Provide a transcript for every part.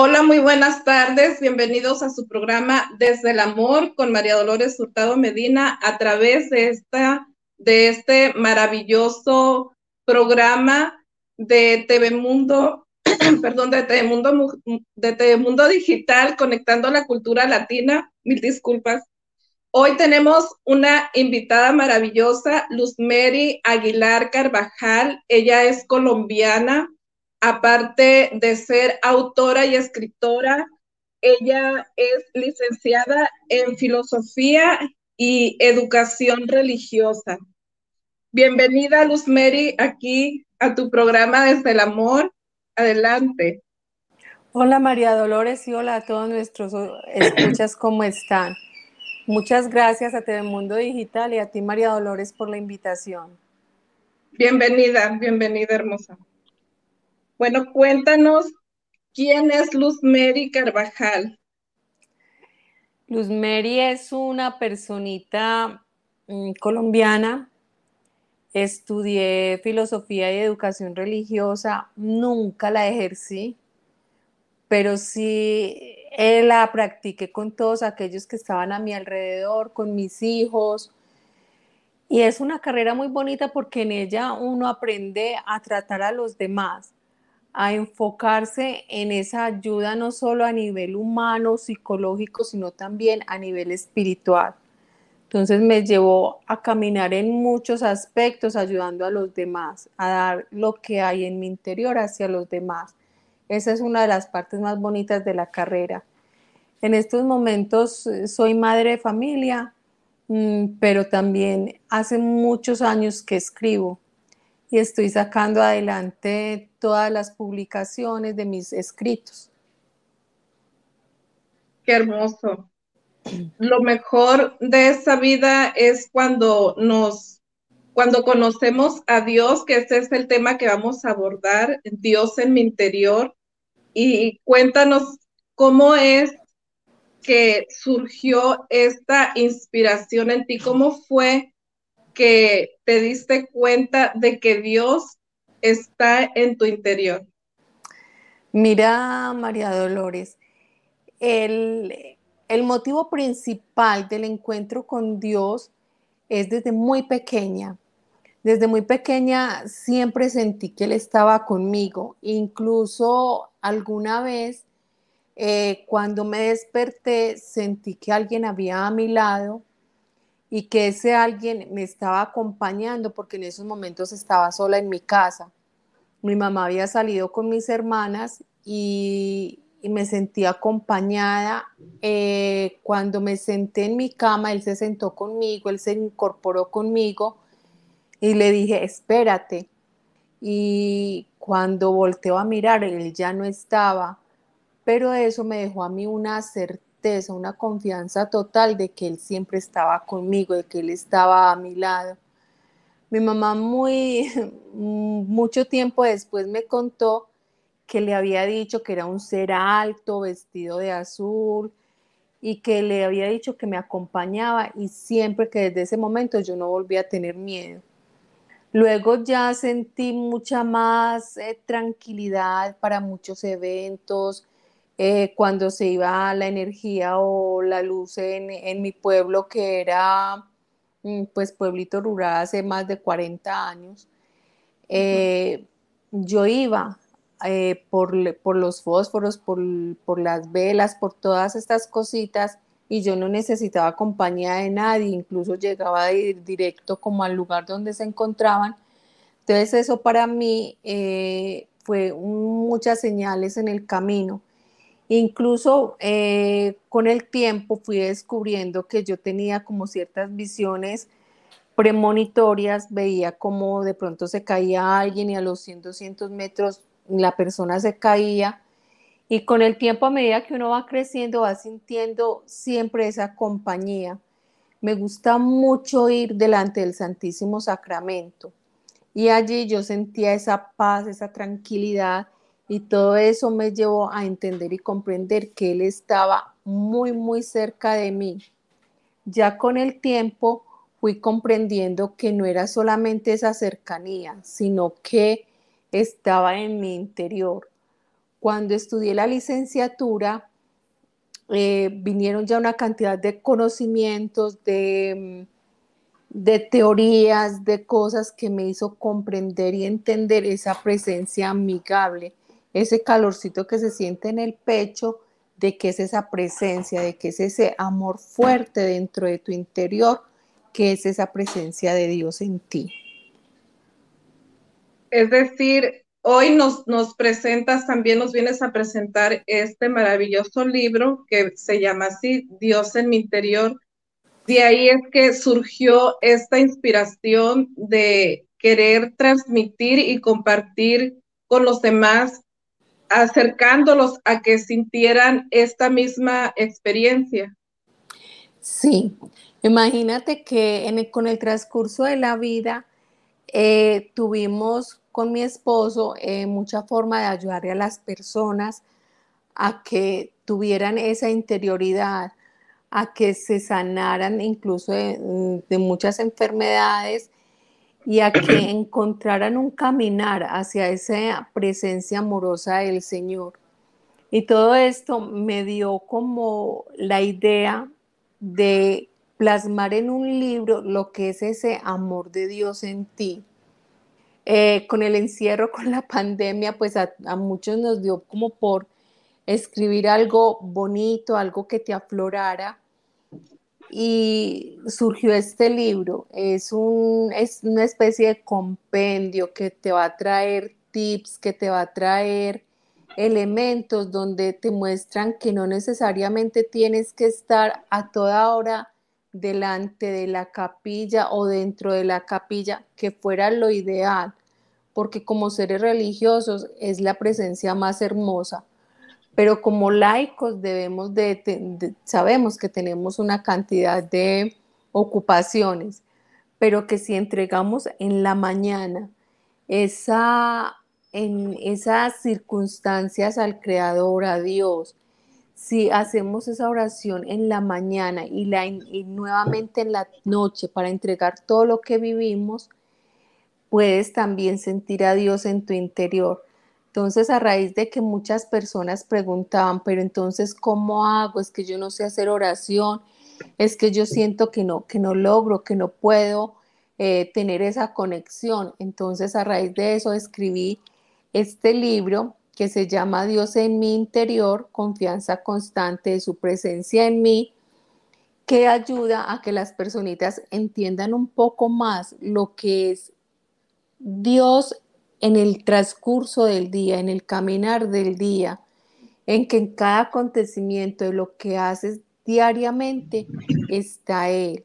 Hola, muy buenas tardes. Bienvenidos a su programa Desde el Amor con María Dolores Hurtado Medina a través de, esta, de este maravilloso programa de TV Mundo, perdón, de TV Mundo, de TV Mundo Digital, conectando la cultura latina. Mil disculpas. Hoy tenemos una invitada maravillosa, Luz Mary Aguilar Carvajal. Ella es colombiana, aparte de ser autora y escritora, ella es licenciada en filosofía y educación religiosa. Bienvenida, Luz Mary, aquí a tu programa Desde el Amor. Adelante. Hola, María Dolores, y hola a todos nuestros escuchas, ¿cómo están? Muchas gracias a Telemundo Digital y a ti, María Dolores, por la invitación. Bienvenida, bienvenida, hermosa. Bueno, cuéntanos quién es Luz Mary Carvajal. Luz Mary es una personita mm, colombiana. Estudié filosofía y educación religiosa, nunca la ejercí, pero sí eh, la practiqué con todos aquellos que estaban a mi alrededor, con mis hijos. Y es una carrera muy bonita porque en ella uno aprende a tratar a los demás a enfocarse en esa ayuda no solo a nivel humano, psicológico, sino también a nivel espiritual. Entonces me llevó a caminar en muchos aspectos ayudando a los demás, a dar lo que hay en mi interior hacia los demás. Esa es una de las partes más bonitas de la carrera. En estos momentos eh, soy madre de familia, mm, pero también hace muchos años que escribo y estoy sacando adelante todas las publicaciones de mis escritos. Qué hermoso. Lo mejor de esa vida es cuando nos, cuando conocemos a Dios, que ese es el tema que vamos a abordar, Dios en mi interior. Y cuéntanos cómo es que surgió esta inspiración en ti, cómo fue que te diste cuenta de que Dios está en tu interior? Mira, María Dolores, el, el motivo principal del encuentro con Dios es desde muy pequeña. Desde muy pequeña siempre sentí que Él estaba conmigo. Incluso alguna vez eh, cuando me desperté sentí que alguien había a mi lado y que ese alguien me estaba acompañando porque en esos momentos estaba sola en mi casa. Mi mamá había salido con mis hermanas y, me sentí acompañada. Eh, cuando me senté en mi cama, él se sentó conmigo, él se incorporó conmigo y le dije, espérate. Y cuando volteó a mirar, él ya no estaba, pero eso me dejó a mí una certeza una confianza total de que Él siempre estaba conmigo, de que Él estaba a mi lado. Mi mamá muy, mucho tiempo después me contó que le había dicho que era un ser alto, vestido de azul, y que le había dicho que me acompañaba y siempre que desde ese momento yo no volví a tener miedo. Luego ya sentí mucha más eh, tranquilidad para muchos eventos, eh, cuando se iba la energía o la luz en, mi pueblo, que era mm, pues pueblito rural hace más de 40 años, eh, yo iba eh, por, los fósforos, por, por, las velas, por todas estas cositas y yo no necesitaba compañía de nadie, incluso llegaba a ir directo como al lugar donde se encontraban. Entonces eso para mí fue muchas señales en el camino Incluso eh, con el tiempo fui descubriendo que yo tenía como ciertas visiones premonitorias, veía como de pronto se caía alguien y a los 100, 200 metros la persona se caía. Y con el tiempo, a medida que uno va creciendo, va sintiendo siempre esa compañía. Me gusta mucho ir delante del Santísimo Sacramento. Y allí yo sentía esa paz, esa tranquilidad y todo eso me llevó a entender y comprender que Él estaba muy, muy cerca de mí. Ya con el tiempo fui comprendiendo que no era solamente esa cercanía, sino que estaba en mi interior. cuando estudié la licenciatura, eh, vinieron ya una cantidad de conocimientos, de, de teorías, de cosas que me hizo comprender y entender esa presencia amigable, ese calorcito que se siente en el pecho, de qué es esa presencia, de qué es ese amor fuerte dentro de tu interior, que es esa presencia de Dios en ti. Es decir, hoy nos, nos presentas, también nos vienes a presentar este maravilloso libro que se llama así, Dios en mi interior. De ahí es que surgió esta inspiración de querer transmitir y compartir con los demás, acercándolos a que sintieran esta misma experiencia. Sí, imagínate que con el transcurso de la vida eh, tuvimos con mi esposo eh, mucha forma de ayudarle a las personas a que tuvieran esa interioridad, a que se sanaran incluso de, de muchas enfermedades y a que encontraran un caminar hacia esa presencia amorosa del Señor. Y todo esto me dio como la idea de plasmar en un libro lo que es ese amor de Dios en ti. Eh, con el encierro, con la pandemia, pues a, muchos nos dio como por escribir algo bonito, algo que te aflorara. Y surgió este libro. Es, un, es una especie de compendio que te va a traer tips, que te va a traer elementos donde te muestran que no necesariamente tienes que estar a toda hora delante de la capilla o dentro de la capilla, que fuera lo ideal, porque como seres religiosos es la presencia más hermosa, pero como laicos debemos de, sabemos que tenemos una cantidad de ocupaciones, pero que si entregamos en la mañana esa en esas circunstancias al Creador, a Dios, si hacemos esa oración en la mañana y, la, nuevamente en la noche para entregar todo lo que vivimos, puedes también sentir a Dios en tu interior. Entonces, a raíz de que muchas personas preguntaban, pero entonces, ¿cómo hago? Es que yo no sé hacer oración, es que yo siento que no, que no logro, que no puedo eh, tener esa conexión. Entonces, a raíz de eso, escribí este libro que se llama Dios en mi interior, confianza constante de su presencia en mí, que ayuda a que las personitas entiendan un poco más lo que es Dios en el transcurso del día, en el caminar del día, en que en cada acontecimiento de lo que haces diariamente está Él.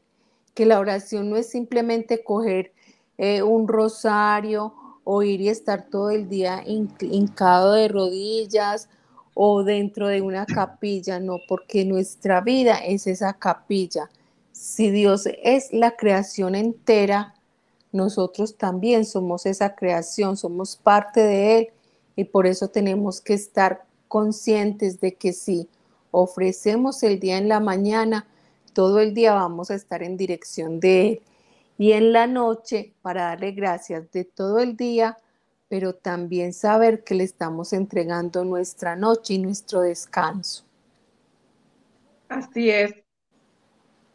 Que la oración no es simplemente coger eh, un rosario o ir y estar todo el día hincado de rodillas o dentro de una capilla, no, porque nuestra vida es esa capilla. Si Dios es la creación entera, nosotros también somos esa creación, somos parte de Él y por eso tenemos que estar conscientes de que si ofrecemos el día en la mañana, todo el día vamos a estar en dirección de Él y en la noche para darle gracias de todo el día, pero también saber que le estamos entregando nuestra noche y nuestro descanso. Así es.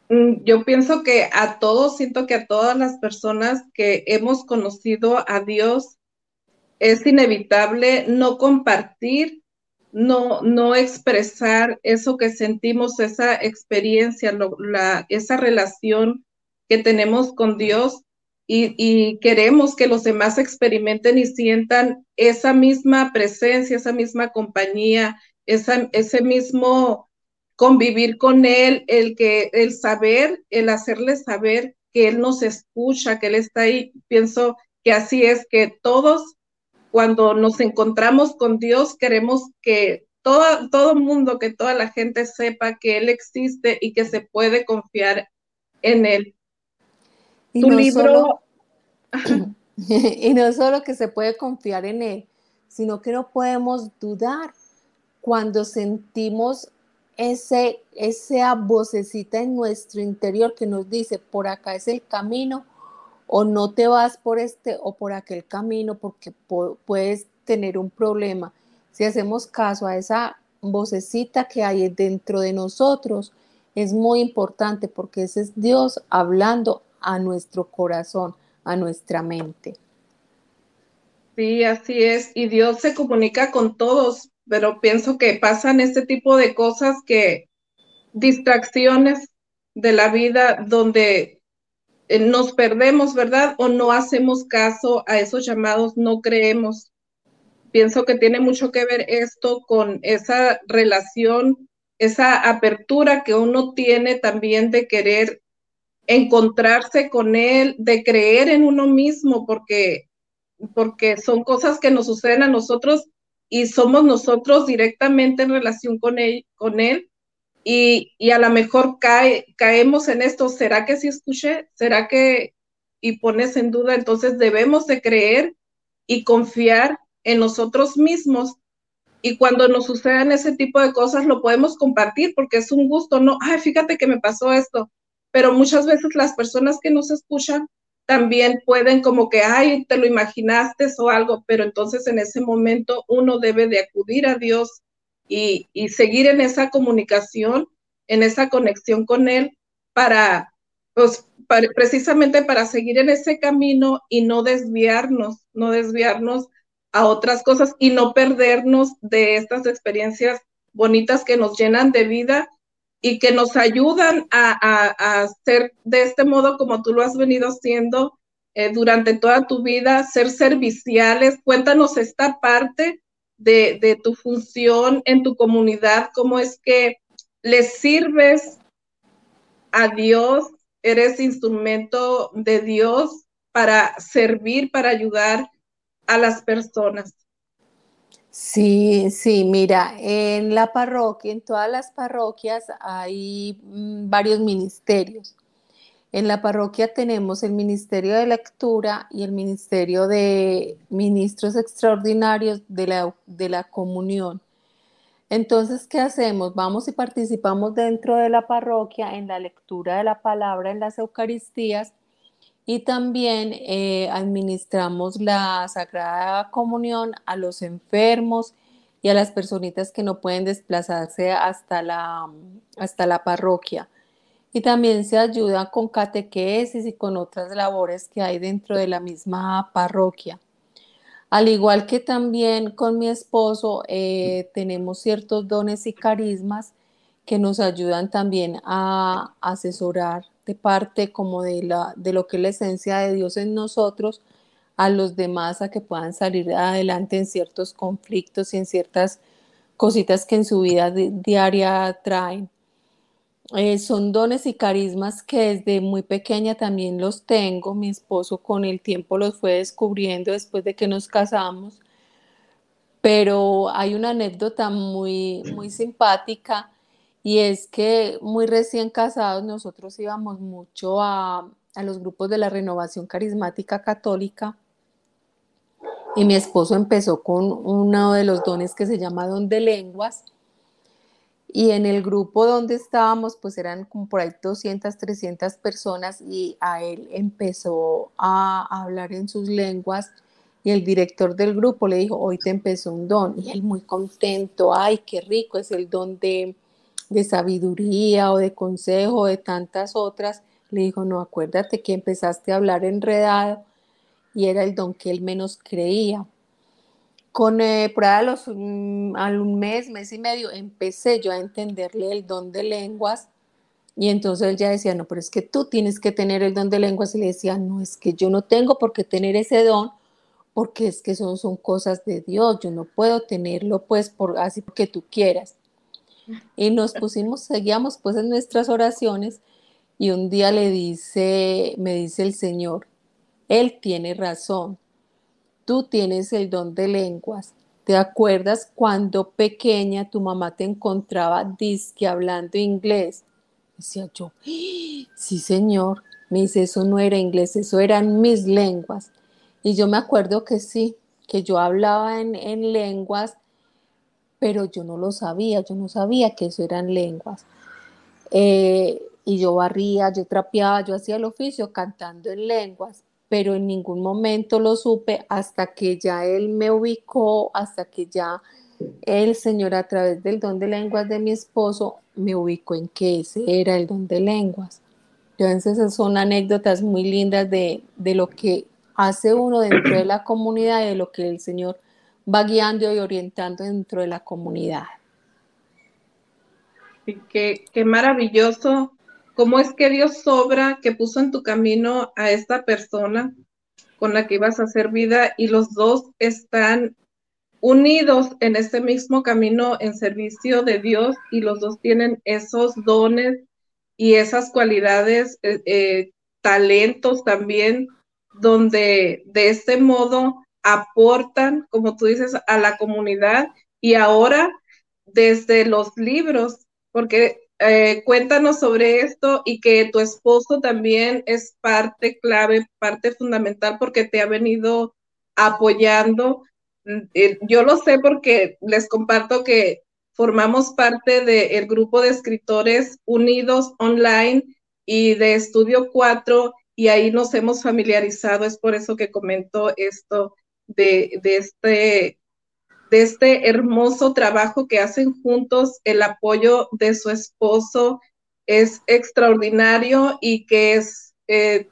Mm, yo pienso que a todos, siento que a todas las personas que hemos conocido a Dios, es inevitable no compartir, no, no expresar eso que sentimos, esa experiencia, esa relación que tenemos con Dios y, queremos que los demás experimenten y sientan esa misma presencia, esa misma compañía, ese mismo convivir con Él, el, que, el saber, el hacerle saber que Él nos escucha, que Él está ahí. Pienso que así es que todos, cuando nos encontramos con Dios, queremos que todo, todo mundo, que toda la gente sepa que Él existe y que se puede confiar en Él. Y tu no libro... y no solo que se puede confiar en Él, sino que no podemos dudar cuando sentimos ese, esa vocecita en nuestro interior que nos dice, por acá es el camino, o no te vas por este o por aquel camino porque puedes tener un problema. si hacemos caso a esa vocecita que hay dentro de nosotros, es muy importante porque ese es Dios hablando a nuestro corazón, a nuestra mente. Sí, así es. Y Dios se comunica con todos, pero pienso que pasan este tipo de cosas que distracciones de la vida donde eh, nos perdemos, ¿verdad? O no hacemos caso a esos llamados, no creemos. Pienso que tiene mucho que ver esto con esa relación, esa apertura que uno tiene también de querer encontrarse con él, de creer en uno mismo, porque, porque son cosas que nos suceden a nosotros y somos nosotros directamente en relación con él, con él y, y a lo mejor cae, caemos en esto, ¿será que sí escuché? ¿Será que, y pones en duda, entonces debemos de creer y confiar en nosotros mismos. Y cuando nos sucedan ese tipo de cosas lo podemos compartir porque es un gusto, no, ay, fíjate que me pasó esto, pero muchas veces las personas que nos escuchan también pueden como que, ay, te lo imaginaste o algo, pero entonces en ese momento uno debe de acudir a Dios y, y seguir en esa comunicación, en esa conexión con Él para, pues, precisamente para seguir en ese camino y no desviarnos, no desviarnos a otras cosas y no perdernos de estas experiencias bonitas que nos llenan de vida y que nos ayudan a, a, ser de este modo como tú lo has venido haciendo eh, durante toda tu vida, ser serviciales. Cuéntanos esta parte de, de, tu función en tu comunidad, cómo es que le sirves a Dios, eres instrumento de Dios para servir, para ayudar a las personas. Sí, sí, mira, en la parroquia, en todas las parroquias hay mm, varios ministerios. En la parroquia tenemos el Ministerio de Lectura y el Ministerio de Ministros Extraordinarios de la, de la Comunión. Entonces, ¿qué hacemos? Vamos y participamos dentro de la parroquia en la lectura de la palabra en las Eucaristías y también eh, administramos la Sagrada Comunión a los enfermos y a las personitas que no pueden desplazarse hasta la, hasta la parroquia. Y también se ayuda con catequesis y con otras labores que hay dentro de la misma parroquia. Al igual que también con mi esposo, eh, tenemos ciertos dones y carismas que nos ayudan también a asesorar parte como de, la, de lo que es la esencia de Dios en nosotros a los demás a que puedan salir adelante en ciertos conflictos y en ciertas cositas que en su vida diaria traen. Eh, son dones y carismas que desde muy pequeña también los tengo. Mi esposo con el tiempo los fue descubriendo después de que nos casamos. Pero hay una anécdota muy, muy simpática y es que muy recién casados nosotros íbamos mucho a, los grupos de la renovación carismática católica y mi esposo empezó con uno de los dones que se llama don de lenguas. Y en el grupo donde estábamos pues eran por ahí 200, 300 personas y a él empezó a hablar en sus lenguas y el director del grupo le dijo, hoy te empezó un don y él muy contento, ay, qué rico es el don de de sabiduría o de consejo de tantas otras, le dijo, no, acuérdate que empezaste a hablar enredado y era el don que él menos creía. Con eh, ahí los, mm, un mes, mes y medio, empecé yo a entenderle el don de lenguas y entonces él ya decía, no, pero es que tú tienes que tener el don de lenguas y le decía, no, es que yo no tengo por qué tener ese don porque es que son, son cosas de Dios, yo no puedo tenerlo pues por así porque tú quieras. Y nos pusimos, seguíamos pues en nuestras oraciones y un día le dice, me dice el Señor, Él tiene razón, tú tienes el don de lenguas. ¿Te acuerdas cuando pequeña tu mamá te encontraba disque hablando inglés? Decía yo, sí señor, me dice, eso no era inglés, eso eran mis lenguas. Y yo me acuerdo que sí, que yo hablaba en, en lenguas pero yo no lo sabía, yo no sabía que eso eran lenguas. Eh, y yo barría, yo trapeaba, yo hacía el oficio cantando en lenguas, pero en ningún momento lo supe hasta que ya él me ubicó, hasta que ya el Señor a través del don de lenguas de mi esposo me ubicó en que ese era el don de lenguas. Entonces esas son anécdotas muy lindas de, lo que hace uno dentro de la comunidad y de lo que el Señor va guiando y orientando dentro de la comunidad. qué, qué maravilloso. ¿Cómo es que Dios sobra que puso en tu camino a esta persona con la que ibas a hacer vida y los dos están unidos en este mismo camino en servicio de Dios y los dos tienen esos dones y esas cualidades, eh, eh, talentos también, donde de este modo aportan, como tú dices, a la comunidad y ahora desde los libros, porque eh, cuéntanos sobre esto y que tu esposo también es parte clave, parte fundamental porque te ha venido apoyando eh, yo lo sé porque les comparto que formamos parte del grupo de escritores unidos online y de Estudio 4 y ahí nos hemos familiarizado. Es por eso que comento esto de, de, este, de este hermoso trabajo que hacen juntos. El apoyo de su esposo es extraordinario y que es eh,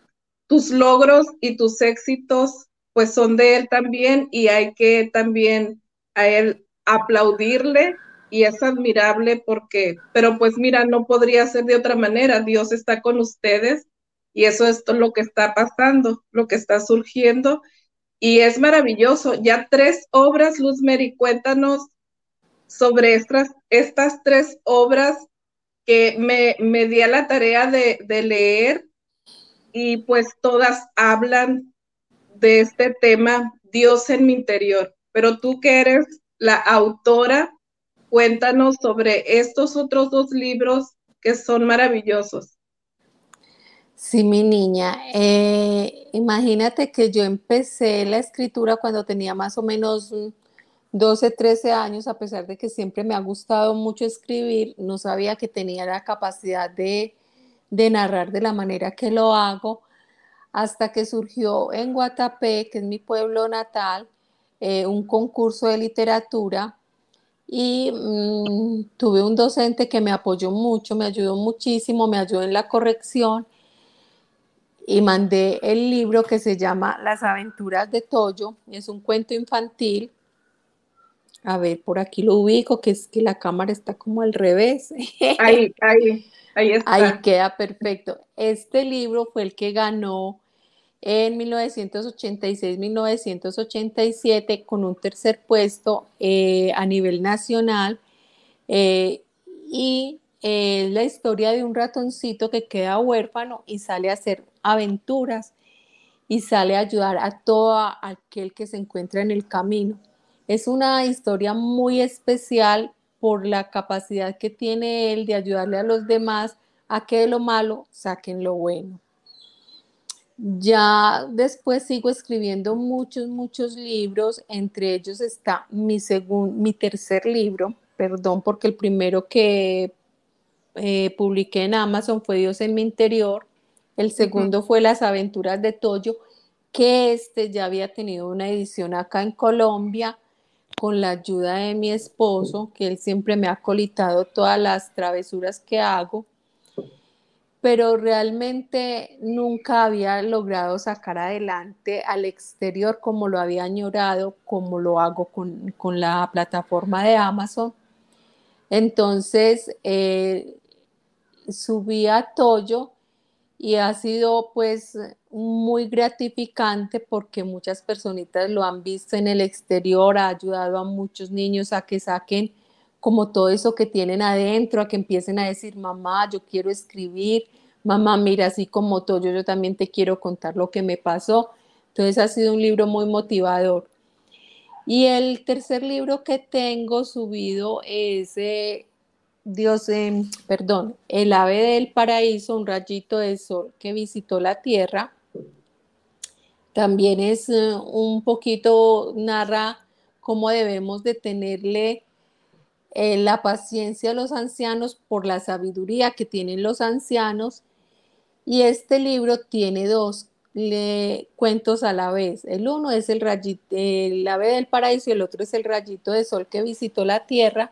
tus logros y tus éxitos pues son de él también y hay que también a él aplaudirle y es admirable porque, pero pues mira, no podría ser de otra manera, Dios está con ustedes y eso es lo que está pasando, lo que está surgiendo y es maravilloso. Ya tres obras, Luz Mary, cuéntanos sobre estas, estas tres obras que me, me di a la tarea de, de leer y pues todas hablan de este tema, Dios en mi interior. Pero tú que eres la autora, cuéntanos sobre estos otros dos libros que son maravillosos. Sí, mi niña. Eh, imagínate que yo empecé la escritura cuando tenía más o menos 12, 13 años, a pesar de que siempre me ha gustado mucho escribir, no sabía que tenía la capacidad de, de narrar de la manera que lo hago hasta que surgió en Guatapé, que es mi pueblo natal, eh, un concurso de literatura y mm, tuve un docente que me apoyó mucho, me ayudó muchísimo, me ayudó en la corrección y mandé el libro que se llama Las aventuras de Toyo, es un cuento infantil. A ver, por aquí lo ubico, que es que la cámara está como al revés. Ahí, ahí, ahí está. Ahí queda perfecto. Este libro fue el que ganó en 1986-1987 con un tercer puesto eh, a nivel nacional eh, y es la historia de un ratoncito que queda huérfano y sale a hacer aventuras y sale a ayudar a todo aquel que se encuentra en el camino. Es una historia muy especial por la capacidad que tiene él de ayudarle a los demás a que de lo malo saquen lo bueno. Ya después sigo escribiendo muchos, muchos libros, entre ellos está mi, mi tercer libro, perdón, porque el primero que eh, publiqué en Amazon fue Dios en mi interior, el segundo fue Las aventuras de Toyo, que este ya había tenido una edición acá en Colombia con la ayuda de mi esposo, que él siempre me ha colitado todas las travesuras que hago. Pero realmente nunca había logrado sacar adelante al exterior como lo había añorado, como lo hago con, la plataforma de Amazon. Entonces, eh, subí a Toyo y ha sido pues muy gratificante porque muchas personitas lo han visto en el exterior, ha ayudado a muchos niños a que saquen como todo eso que tienen adentro, a que empiecen a decir, mamá, yo quiero escribir, mamá, mira, así como todo, yo también te quiero contar lo que me pasó. Entonces ha sido un libro muy motivador. Y el tercer libro que tengo subido es, Dios, eh, perdón, El ave del paraíso, un rayito de sol que visitó la tierra. También es eh, un poquito, narra cómo debemos de tenerle eh, la paciencia a los ancianos por la sabiduría que tienen los ancianos. Y este libro tiene dos, cuentos a la vez. El uno es el, rayito, el ave del paraíso y el otro es el rayito de sol que visitó la tierra,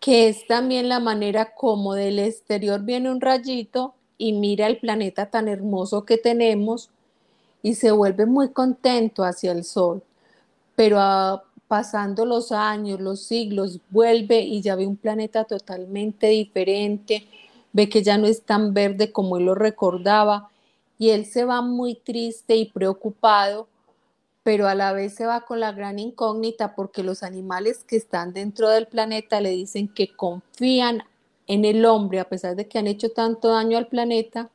que es también la manera como del exterior viene un rayito y mira el planeta tan hermoso que tenemos y se vuelve muy contento hacia el sol. Pero ah, pasando los años, los siglos, vuelve y ya ve un planeta totalmente diferente, ve que ya no es tan verde como él lo recordaba y él se va muy triste y preocupado, pero a la vez se va con la gran incógnita porque los animales que están dentro del planeta le dicen que confían en el hombre, a pesar de que han hecho tanto daño al planeta,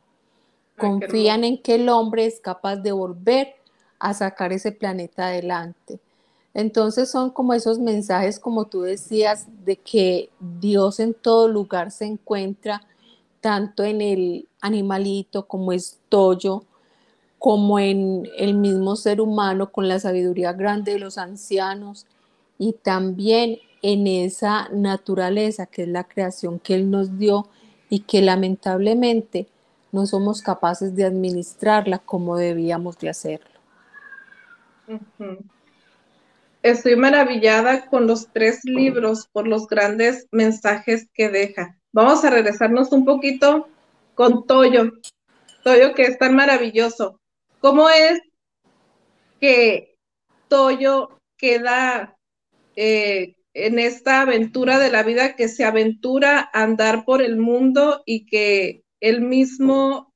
confían en que el hombre es capaz de volver a sacar ese planeta adelante. Entonces son como esos mensajes, como tú decías, de que Dios en todo lugar se encuentra, tanto en el animalito como es Toyo, como en el mismo ser humano con la sabiduría grande de los ancianos y también en esa naturaleza que es la creación que Él nos dio y que lamentablemente no somos capaces de administrarla como debíamos de hacerlo. Estoy maravillada con los tres libros por los grandes mensajes que deja. Vamos a regresarnos un poquito con Toyo. Toyo que es tan maravilloso. ¿Cómo es que Toyo queda eh, en esta aventura de la vida, que se aventura a andar por el mundo y que él mismo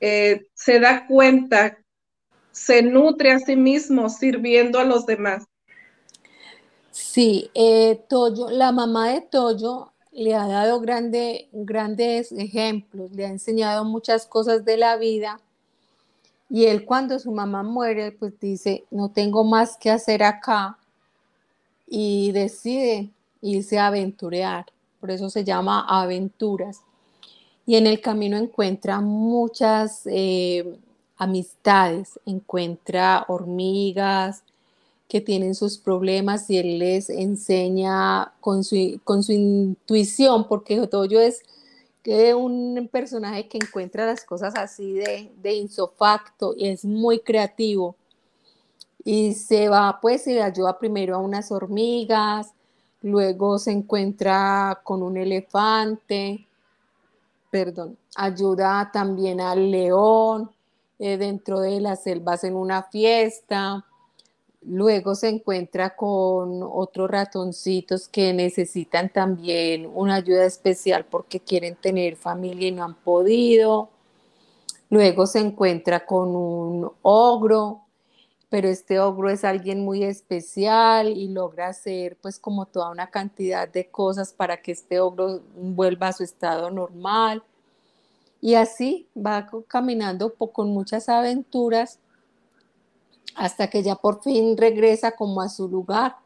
eh, se da cuenta, se nutre a sí mismo sirviendo a los demás? Sí, eh, Toyo, la mamá de Toyo le ha dado grande, grandes ejemplos, le ha enseñado muchas cosas de la vida. Y él cuando su mamá muere, pues dice, no tengo más que hacer acá y decide irse a aventurear. Por eso se llama aventuras. Y en el camino encuentra muchas eh, amistades, encuentra hormigas, que tienen sus problemas y él les enseña con su, con su intuición, porque Toyo es un personaje que encuentra las cosas así de, de insofacto y es muy creativo. Y se va, pues, y ayuda primero a unas hormigas, luego se encuentra con un elefante, perdón, ayuda también al león eh, dentro de las selvas en una fiesta Luego se encuentra con otros ratoncitos que necesitan también una ayuda especial porque quieren tener familia y no han podido. Luego se encuentra con un ogro, pero este ogro es alguien muy especial y logra hacer pues como toda una cantidad de cosas para que este ogro vuelva a su estado normal. Y así va caminando con muchas aventuras hasta que ya por fin regresa como a su lugar,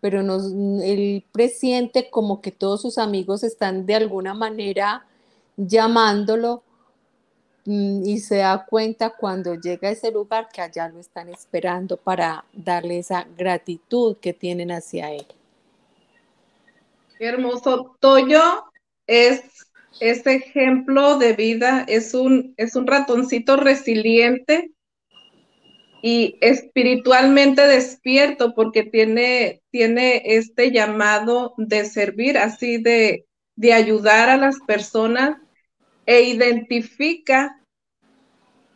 pero nos, él presiente como que todos sus amigos están de alguna manera llamándolo mm, y se da cuenta cuando llega a ese lugar que allá lo están esperando para darle esa gratitud que tienen hacia él. Qué hermoso. Toyo es este ejemplo de vida, es un, es un ratoncito resiliente y espiritualmente despierto porque tiene, tiene este llamado de servir, así de, de ayudar a las personas e identifica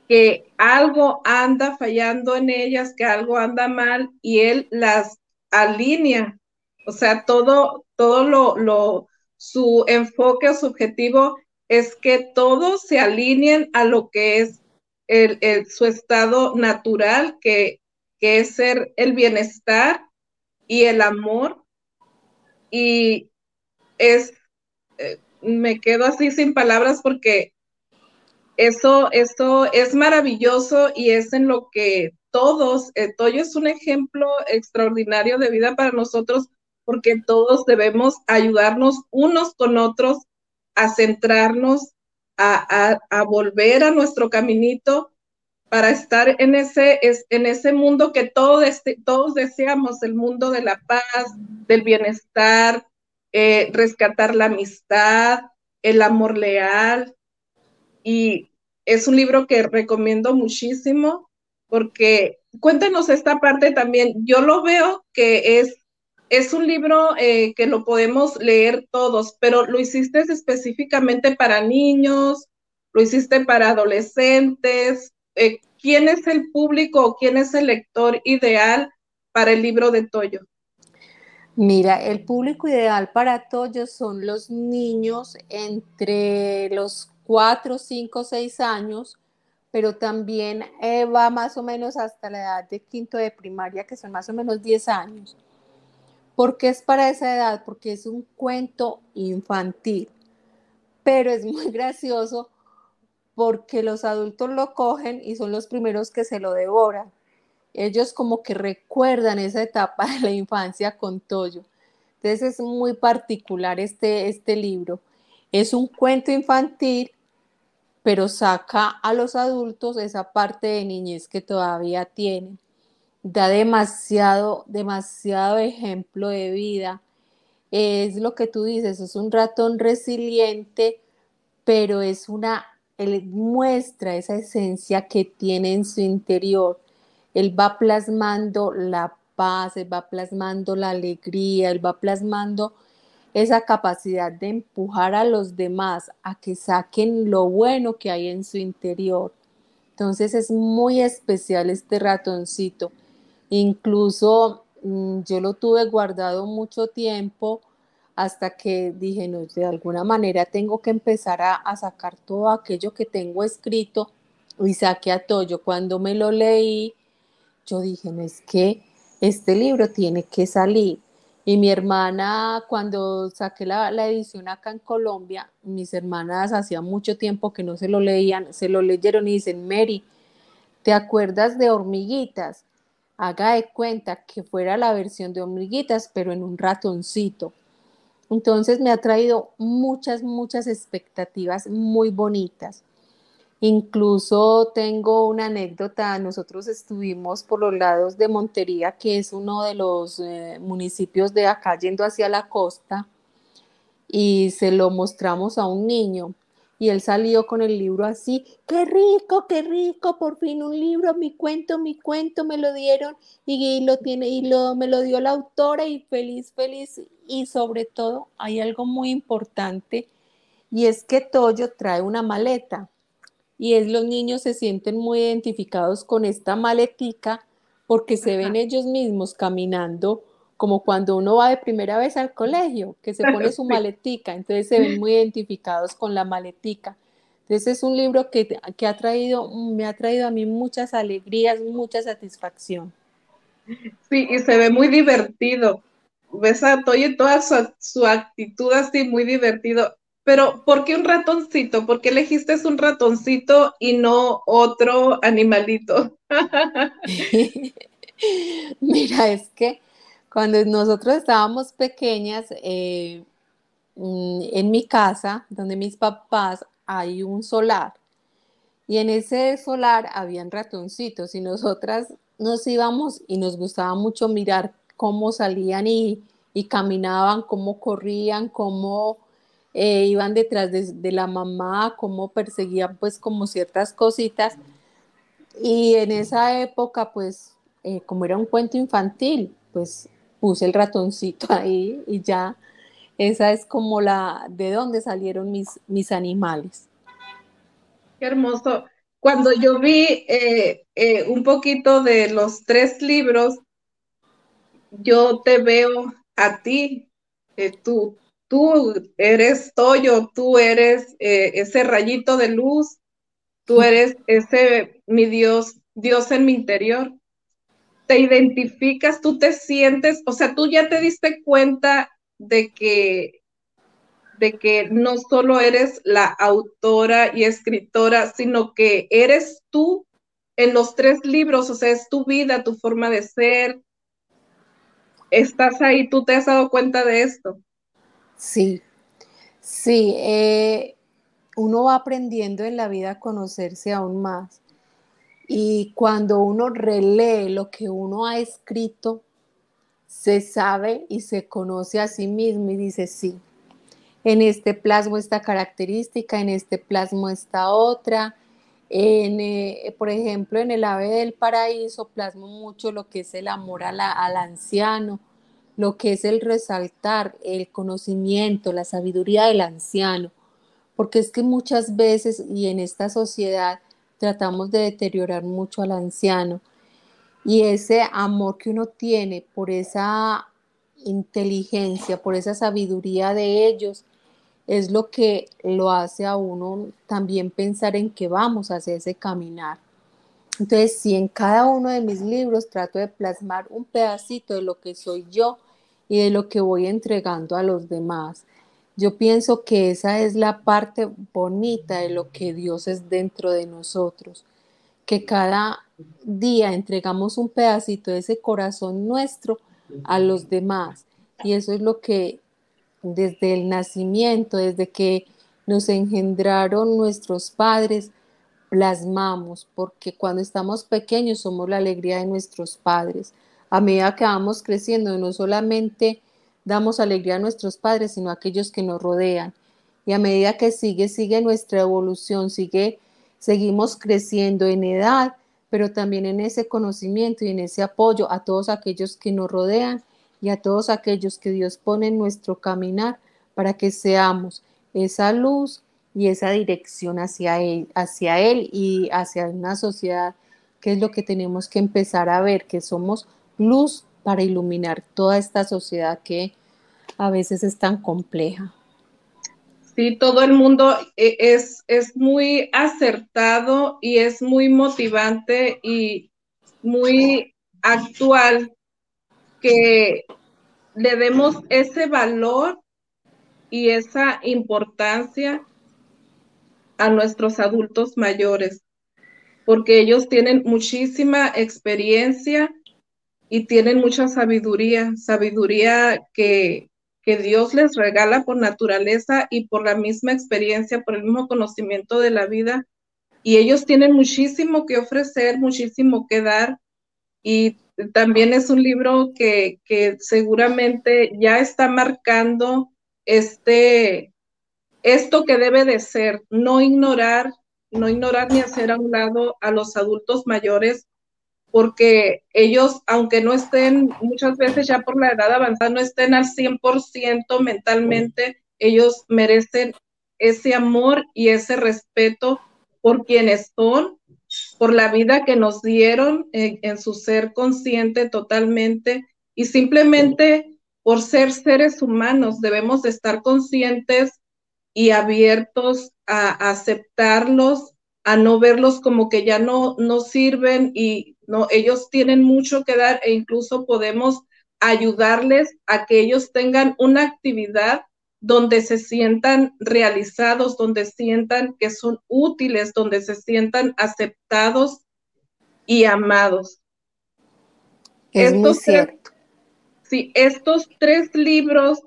que algo anda fallando en ellas, que algo anda mal y él las alinea. O sea, todo, todo lo, lo, su enfoque o su objetivo es que todos se alineen a lo que es el, su estado natural, que, que, es ser el bienestar y el amor. Y es, eh, me quedo así sin palabras porque eso, eso es maravilloso y es en lo que todos, eh, Toyo es un ejemplo extraordinario de vida para nosotros porque todos debemos ayudarnos unos con otros a centrarnos a, volver a nuestro caminito para estar en ese, en ese mundo que todos, todos deseamos, el mundo de la paz, del bienestar, eh, rescatar la amistad, el amor leal. Y es un libro que recomiendo muchísimo porque cuéntanos esta parte también. Yo lo veo que es, es un libro eh, que lo podemos leer todos, pero lo hiciste específicamente para niños, lo hiciste para adolescentes. Eh, ¿Quién es el público o quién es el lector ideal para el libro de Toyo? Mira, el público ideal para Toyo son los niños entre los 4, 5, 6 años, pero también eh, va más o menos hasta la edad de quinto de primaria, que son más o menos 10 años. ¿Por qué es para esa edad? Porque es un cuento infantil, pero es muy gracioso porque los adultos lo cogen y son los primeros que se lo devoran ellos como que recuerdan esa etapa de la infancia con Toyo. Entonces es muy particular este, este libro. Es un cuento infantil, pero saca a los adultos esa parte de niñez que todavía tienen. Da demasiado, demasiado ejemplo de vida. Es lo que tú dices, es un ratón resiliente, pero es una, él muestra esa esencia que tiene en su interior él va plasmando la paz, Él va plasmando la alegría, Él va plasmando esa capacidad de empujar a los demás a que saquen lo bueno que hay en su interior. Entonces es muy especial este ratoncito. Incluso mm, yo lo tuve guardado mucho tiempo hasta que dije, no, de alguna manera tengo que empezar a, sacar todo aquello que tengo escrito y saqué a Toyo. Cuando me lo leí, yo dije, no es que este libro tiene que salir. Y mi hermana, cuando saqué la, edición acá en Colombia, mis hermanas hacía mucho tiempo que no se lo leían, se lo leyeron y dicen, Mary, ¿te acuerdas de hormiguitas? Haga de cuenta que fuera la versión de hormiguitas, pero en un ratoncito. Entonces me ha traído muchas, muchas expectativas muy bonitas. Incluso tengo una anécdota, nosotros estuvimos por los lados de Montería, que es uno de los eh, municipios de acá yendo hacia la costa, y se lo mostramos a un niño. Y él salió con el libro así, qué rico, qué rico, por fin un libro, mi cuento, mi cuento, me lo dieron y, lo tiene y lo me lo dio la autora y feliz, feliz y sobre todo hay algo muy importante y es que Toyo trae una maleta y es los niños se sienten muy identificados con esta maletica porque se ven ellos mismos caminando como cuando uno va de primera vez al colegio, que se pone su maletica, entonces se ven muy identificados con la maletica. Entonces es un libro que, que ha traído, me ha traído a mí muchas alegrías, mucha satisfacción. Sí, y se ve muy divertido. Ves a Toye toda su, su actitud así muy divertido. Pero, ¿por qué un ratoncito? ¿Por qué elegiste un ratoncito y no otro animalito? Mira, es que cuando nosotros estábamos pequeñas, eh, mm, en mi casa, donde mis papás, hay un solar. Y en ese solar habían ratoncitos y nosotras nos íbamos y nos gustaba mucho mirar cómo salían y, y caminaban, cómo corrían, cómo eh, iban detrás de, la mamá, cómo perseguían pues como ciertas cositas. Y en esa época pues eh, como era un cuento infantil, pues puse el ratoncito ahí y ya esa es como la de dónde salieron mis, mis animales. Qué hermoso. Cuando yo vi eh, un poquito de los tres libros, yo te veo a ti, tú, tú eres Toyo, tú eres eh, ese rayito de luz, tú eres ese mi Dios, Dios en mi interior. Te identificas, tú te sientes, o sea, tú ya te diste cuenta de que de que no solo eres la autora y escritora, sino que eres tú en los tres libros, o sea, es tu vida, tu forma de ser. Estás ahí, tú te has dado cuenta de esto. Sí, sí, eh, uno va aprendiendo en la vida a conocerse aún más. Y cuando uno relee lo que uno ha escrito, se sabe y se conoce a sí mismo y dice, sí, en este plasmo esta característica, en este plasmo esta otra, En, eh, por ejemplo, en el ave del paraíso plasmo mucho lo que es el amor al anciano, lo que es el resaltar, el conocimiento, la sabiduría del anciano, porque es que muchas veces y en esta sociedad tratamos de deteriorar mucho al anciano y ese amor que uno tiene por esa inteligencia, por esa sabiduría de ellos, es lo que lo hace a uno también pensar en que vamos hacia ese caminar. Entonces, si en cada uno de mis libros trato de plasmar un pedacito de lo que soy yo y de lo que voy entregando a los demás, yo pienso que esa es la parte bonita de lo que Dios es dentro de nosotros, que cada día entregamos un pedacito de ese corazón nuestro a los demás. Y eso es lo que desde el nacimiento, desde que nos engendraron nuestros padres, plasmamos, porque cuando estamos pequeños somos la alegría de nuestros padres. A medida que vamos creciendo, no solamente damos alegría a nuestros padres, sino a aquellos que nos rodean. Y a medida que sigue, sigue nuestra evolución, sigue, seguimos creciendo en edad, pero también en ese conocimiento y en ese apoyo a todos aquellos que nos rodean y a todos aquellos que Dios pone en nuestro caminar para que seamos esa luz y esa dirección hacia él, hacia él y hacia una sociedad que es lo que tenemos que empezar a ver, que somos luz para iluminar toda esta sociedad que a veces es tan compleja. Sí, todo el mundo eh, es, es muy acertado y es muy motivante y muy actual que le demos ese valor y esa importancia a nuestros adultos mayores, porque ellos tienen muchísima experiencia y tienen mucha sabiduría, sabiduría que, que Dios les regala por naturaleza y por la misma experiencia, por el mismo conocimiento de la vida. Y ellos tienen muchísimo que ofrecer, muchísimo que dar y también es un libro que, seguramente ya está marcando este, esto que debe de ser, no ignorar, no ignorar ni hacer a un lado a los adultos mayores, porque ellos, aunque no estén muchas veces ya por la edad avanzada, no estén al 100% mentalmente, ellos merecen ese amor y ese respeto por quienes son por la vida que nos dieron en, su ser consciente totalmente. Y simplemente por ser seres humanos debemos de estar conscientes y abiertos a, aceptarlos, a no verlos como que ya no, no sirven y no, ellos tienen mucho que dar e incluso podemos ayudarles a que ellos tengan una actividad donde se sientan realizados, donde sientan que son útiles, donde se sientan aceptados y amados. Es muy cierto. sí, estos tres libros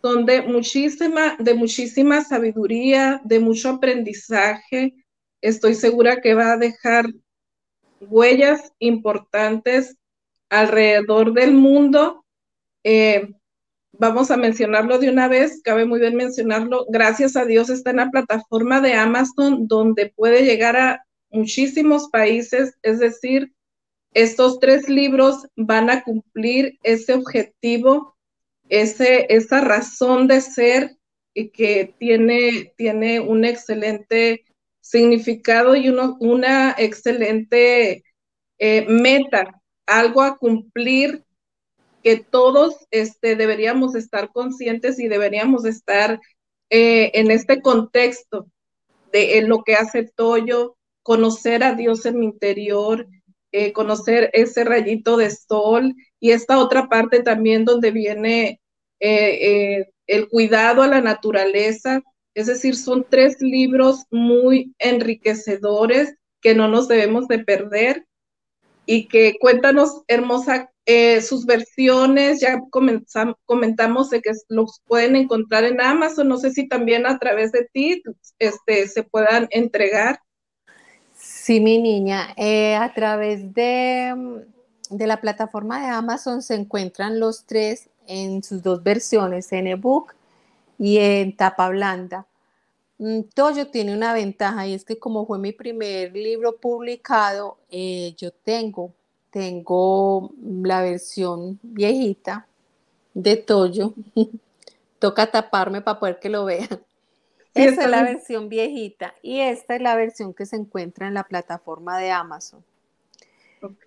son de muchísima, de muchísima sabiduría, de mucho aprendizaje. Estoy segura que va a dejar huellas importantes alrededor del mundo. Eh, vamos a mencionarlo de una vez, cabe muy bien mencionarlo, gracias a Dios está en la plataforma de Amazon donde puede llegar a muchísimos países, es decir, estos tres libros van a cumplir ese objetivo, ese, esa razón de ser y que tiene, tiene un excelente significado y una excelente eh, meta, algo a cumplir que todos este, deberíamos estar conscientes y deberíamos estar eh, en este contexto de lo que hace Toyo, conocer a Dios en mi interior, eh, conocer ese rayito de sol y esta otra parte también donde viene eh, el cuidado a la naturaleza. Es decir, son tres libros muy enriquecedores que no nos debemos de perder y que cuéntanos, hermosa, eh, sus versiones, ya comentamos de que los pueden encontrar en Amazon, no sé si también a través de ti este, se puedan entregar. Sí, mi niña, eh, a través de, de la plataforma de Amazon se encuentran los tres en sus dos versiones, en ebook y en tapa blanda. mm, Toyo tiene una ventaja y es que como fue mi primer libro publicado, eh, yo tengo, tengo la versión viejita de Toyo. Toca taparme para poder que lo vean. Esta es la versión viejita y esta es la versión que se encuentra en la plataforma de Amazon.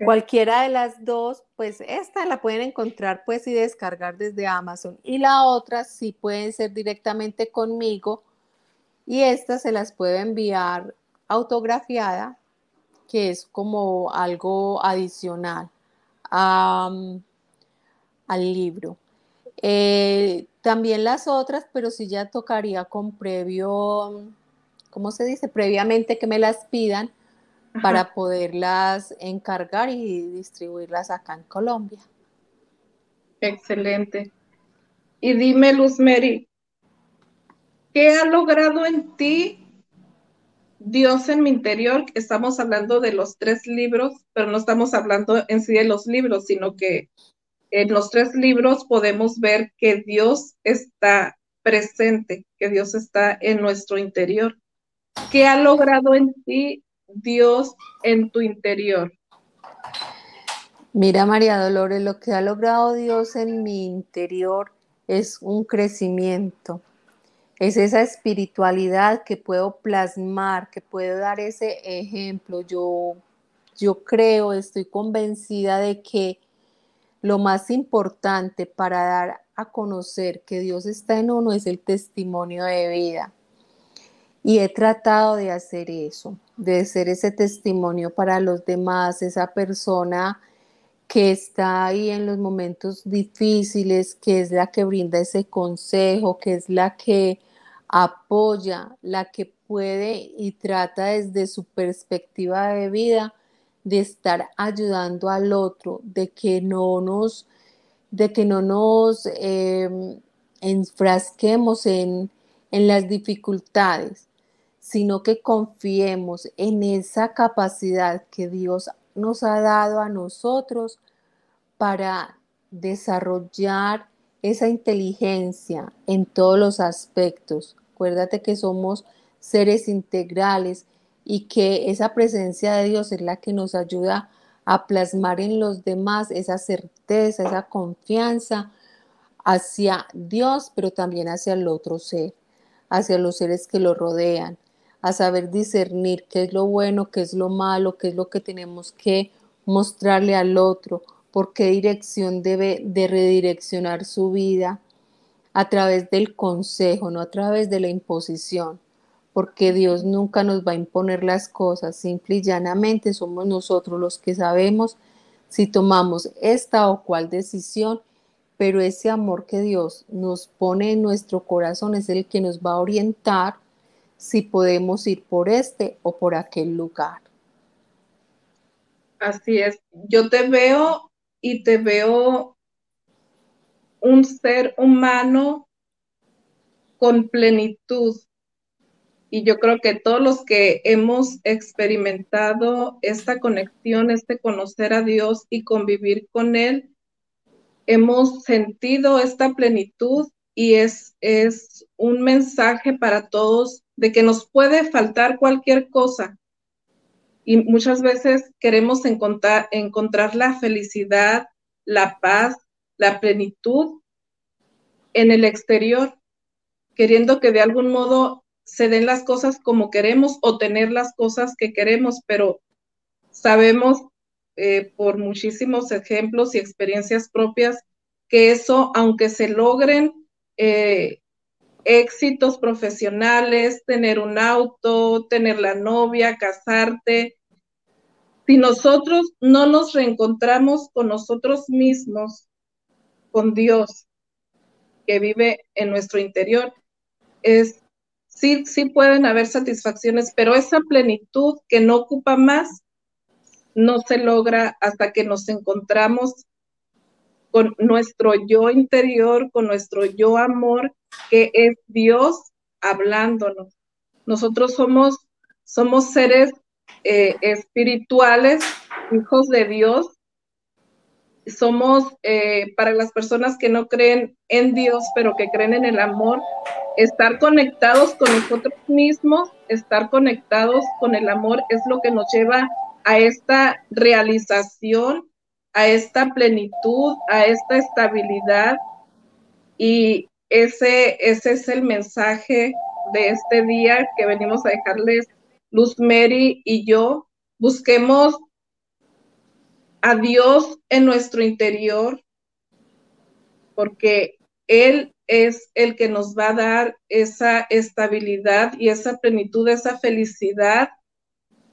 Cualquiera de las dos, pues esta la pueden encontrar pues y descargar desde Amazon y la otra sí pueden ser directamente conmigo y esta se las puedo enviar autografiada, que es como algo adicional al libro. Eh, también las otras, pero sí ya tocaría con previo, ¿cómo se dice? Previamente que me las pidan para poderlas encargar y distribuirlas acá en Colombia. Excelente. Y dime, Luz Mary, ¿qué ha logrado en ti Dios en mi interior? Estamos hablando de los tres libros, pero no estamos hablando en sí de los libros, sino que en los tres libros podemos ver que Dios está presente, que Dios está en nuestro interior. ¿Qué ha logrado en ti Dios en tu interior? Mira, María Dolores, lo que ha logrado Dios en mi interior es un crecimiento, es esa espiritualidad que puedo plasmar, que puedo dar ese ejemplo. Yo, yo creo, estoy convencida de que lo más importante para dar a conocer que Dios está en uno es el testimonio de vida. Y he tratado de hacer eso, de ser ese testimonio para los demás, esa persona que está ahí en los momentos difíciles, que es la que brinda ese consejo, que es la que apoya, la que puede y trata desde su perspectiva de vida de estar ayudando al otro, de que no nos, de que no nos em, enfrasquemos en, en las dificultades, sino que confiemos en esa capacidad que Dios nos ha dado a nosotros para desarrollar esa inteligencia en todos los aspectos. Acuérdate que somos seres integrales y que esa presencia de Dios es la que nos ayuda a plasmar en los demás esa certeza, esa confianza hacia Dios, pero también hacia el otro ser, hacia los seres que lo rodean a saber discernir qué es lo bueno, qué es lo malo, qué es lo que tenemos que mostrarle al otro, por qué dirección debe de redireccionar su vida a través del consejo, no a través de la imposición, porque Dios nunca nos va a imponer las cosas, simple y llanamente somos nosotros los que sabemos si tomamos esta o cual decisión, pero ese amor que Dios nos pone en nuestro corazón es el que nos va a orientar si podemos ir por este o por aquel lugar. Así es, yo te veo y te veo un ser humano con plenitud. Y yo creo que todos los que hemos experimentado esta conexión, este conocer a Dios y convivir con Él, hemos sentido esta plenitud y es, es un mensaje para todos de que nos puede faltar cualquier cosa. Y muchas veces queremos encontrar, encontrar la felicidad, la paz, la plenitud en el exterior, queriendo que de algún modo se den las cosas como queremos o tener las cosas que queremos, pero sabemos eh, por muchísimos ejemplos y experiencias propias que eso, aunque se logren eh, éxitos profesionales, tener un auto, tener la novia, casarte. Si nosotros no nos reencontramos con nosotros mismos, con Dios que vive en nuestro interior, es sí, sí pueden haber satisfacciones, pero esa plenitud que no ocupa más no se logra hasta que nos encontramos con nuestro yo interior, con nuestro yo amor, que es Dios hablándonos. Nosotros somos, somos seres eh, espirituales, hijos de Dios, somos, eh, para las personas que no creen en Dios, pero que creen en el amor, estar conectados con nosotros mismos, estar conectados con el amor es lo que nos lleva a esta realización, a esta plenitud, a esta estabilidad. Y ese, ese es el mensaje de este día que venimos a dejarles Luz Mary y yo. Busquemos a Dios en nuestro interior, porque Él es el que nos va a dar esa estabilidad y esa plenitud, esa felicidad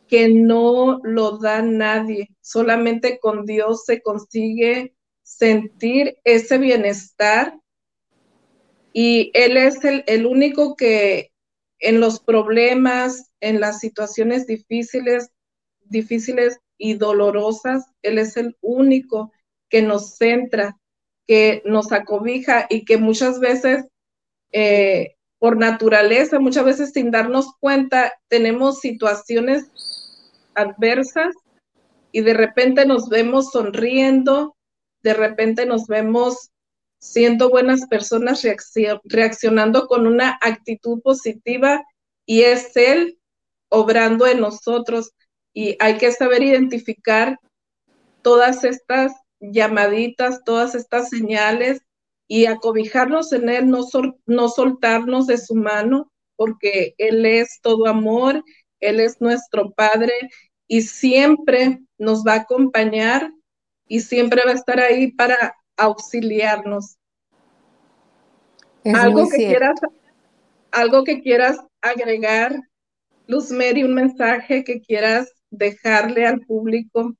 que no lo da nadie. Solamente con Dios se consigue sentir ese bienestar y Él es el, único que en los problemas, en las situaciones difíciles, difíciles y dolorosas, Él es el único que nos centra, que nos acobija y que muchas veces, eh, por naturaleza, muchas veces sin darnos cuenta, tenemos situaciones adversas y de repente nos vemos sonriendo, de repente nos vemos siendo buenas personas, reaccionando con una actitud positiva y es Él obrando en nosotros. Y hay que saber identificar todas estas llamaditas, todas estas señales y acobijarnos en Él, no, no soltarnos de su mano, porque Él es todo amor, Él es nuestro Padre y siempre nos va a acompañar y siempre va a estar ahí para auxiliarnos. algo que quieras, algo que quieras agregar, Luz Mary, un mensaje que quieras dejarle al público?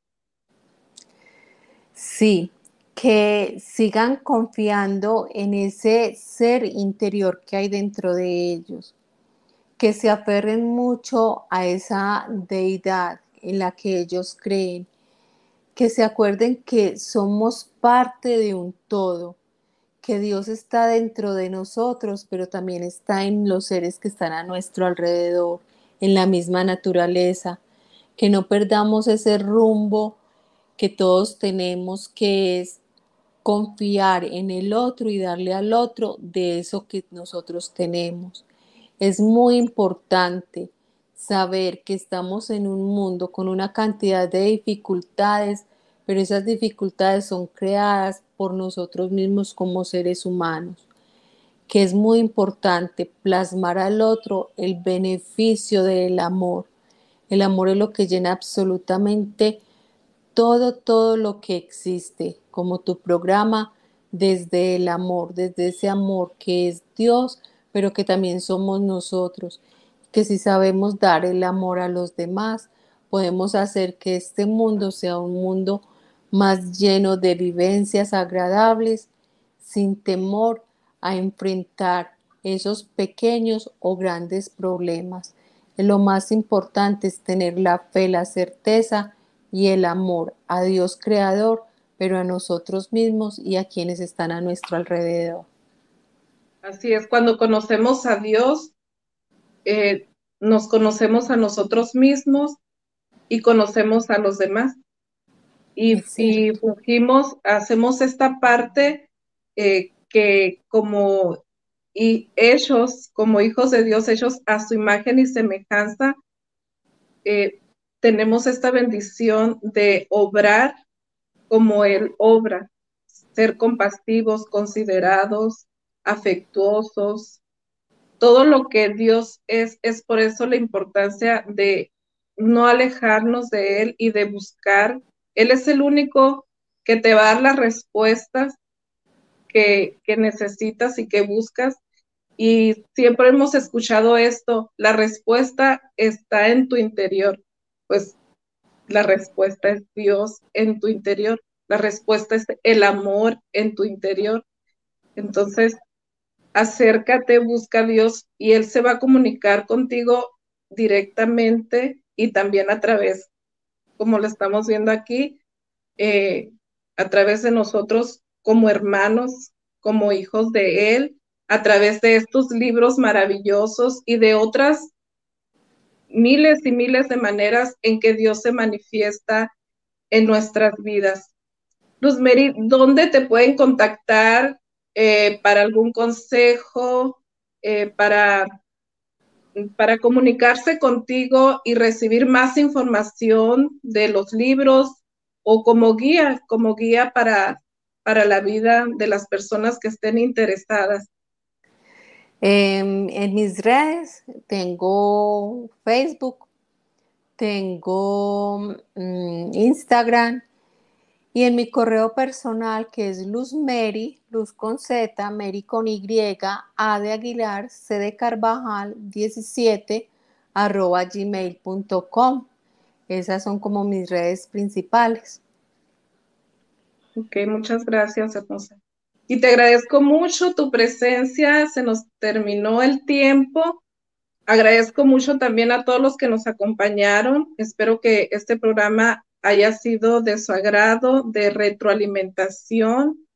Sí, que sigan confiando en ese ser interior que hay dentro de ellos, que se aferren mucho a esa deidad en la que ellos creen, que se acuerden que somos parte de un todo, que Dios está dentro de nosotros, pero también está en los seres que están a nuestro alrededor, en la misma naturaleza, que no perdamos ese rumbo que todos tenemos, que es confiar en el otro y darle al otro de eso que nosotros tenemos. Es muy importante saber que estamos en un mundo con una cantidad de dificultades, pero esas dificultades son creadas por nosotros mismos como seres humanos, que es muy importante plasmar al otro el beneficio del amor, el amor es lo que llena absolutamente todo, todo lo que existe, como tu programa, desde el amor, desde ese amor que es Dios, pero que también somos nosotros, que si sabemos dar el amor a los demás, podemos hacer que este mundo sea un mundo más lleno de vivencias agradables, sin temor a enfrentar esos pequeños o grandes problemas. Lo más importante es tener la fe, la certeza y el amor a Dios creador, pero a nosotros mismos y a quienes están a nuestro alrededor. Así es, cuando conocemos a Dios, eh, nos conocemos a nosotros mismos y conocemos a los demás. Y, si fungimos, hacemos esta parte eh, que como y ellos, como hijos de Dios, ellos a su imagen y semejanza, eh, tenemos esta bendición de obrar como Él obra, ser compasivos, considerados, afectuosos. Todo lo que Dios es, es por eso la importancia de no alejarnos de Él y de buscar. Él es el único que te va a dar las respuestas que, necesitas y que buscas. Y siempre hemos escuchado esto, la respuesta está en tu interior. Pues la respuesta es Dios en tu interior, la respuesta es el amor en tu interior. Entonces, acércate, busca a Dios y Él se va a comunicar contigo directamente y también a través, como lo estamos viendo aquí, eh, a través de nosotros como hermanos, como hijos de Él, a través de estos libros maravillosos y de otras miles y miles de maneras en que Dios se manifiesta en nuestras vidas. Luzmeri, ¿dónde te pueden contactar eh, para algún consejo, eh, para, para comunicarse contigo y recibir más información de los libros o como guía, como guía para, para la vida de las personas que estén interesadas? Em, en mis redes tengo Facebook, tengo mm, Instagram y en mi correo personal que es luzmeri, luz con Z, Mary con Y, A de Aguilar, C de Carvajal 17 arroba gmail.com. Esas son como mis redes principales. Ok, muchas gracias, hermosa. Y te agradezco mucho tu presencia, se nos terminó el tiempo. Agradezco mucho también a todos los que nos acompañaron. Espero que este programa haya sido de su agrado, de retroalimentación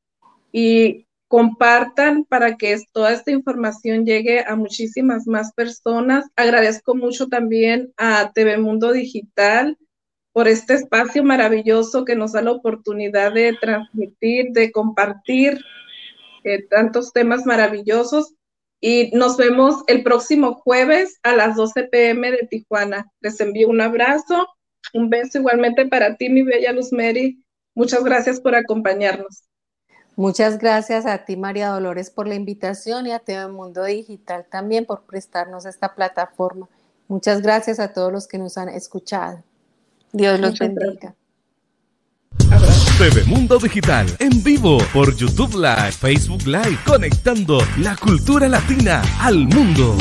y compartan para que toda esta información llegue a muchísimas más personas. Agradezco mucho también a TV Mundo Digital por este espacio maravilloso que nos da la oportunidad de transmitir, de compartir eh, tantos temas maravillosos. Y nos vemos el próximo jueves a las 12 pm de Tijuana. Les envío un abrazo, un beso igualmente para ti, mi bella Luz Mary. Muchas gracias por acompañarnos. Muchas gracias a ti, María Dolores, por la invitación y a TV Mundo Digital también por prestarnos esta plataforma. Muchas gracias a todos los que nos han escuchado. Dios los bendiga. TV Mundo Digital en vivo por YouTube Live, Facebook Live, conectando la cultura latina al mundo.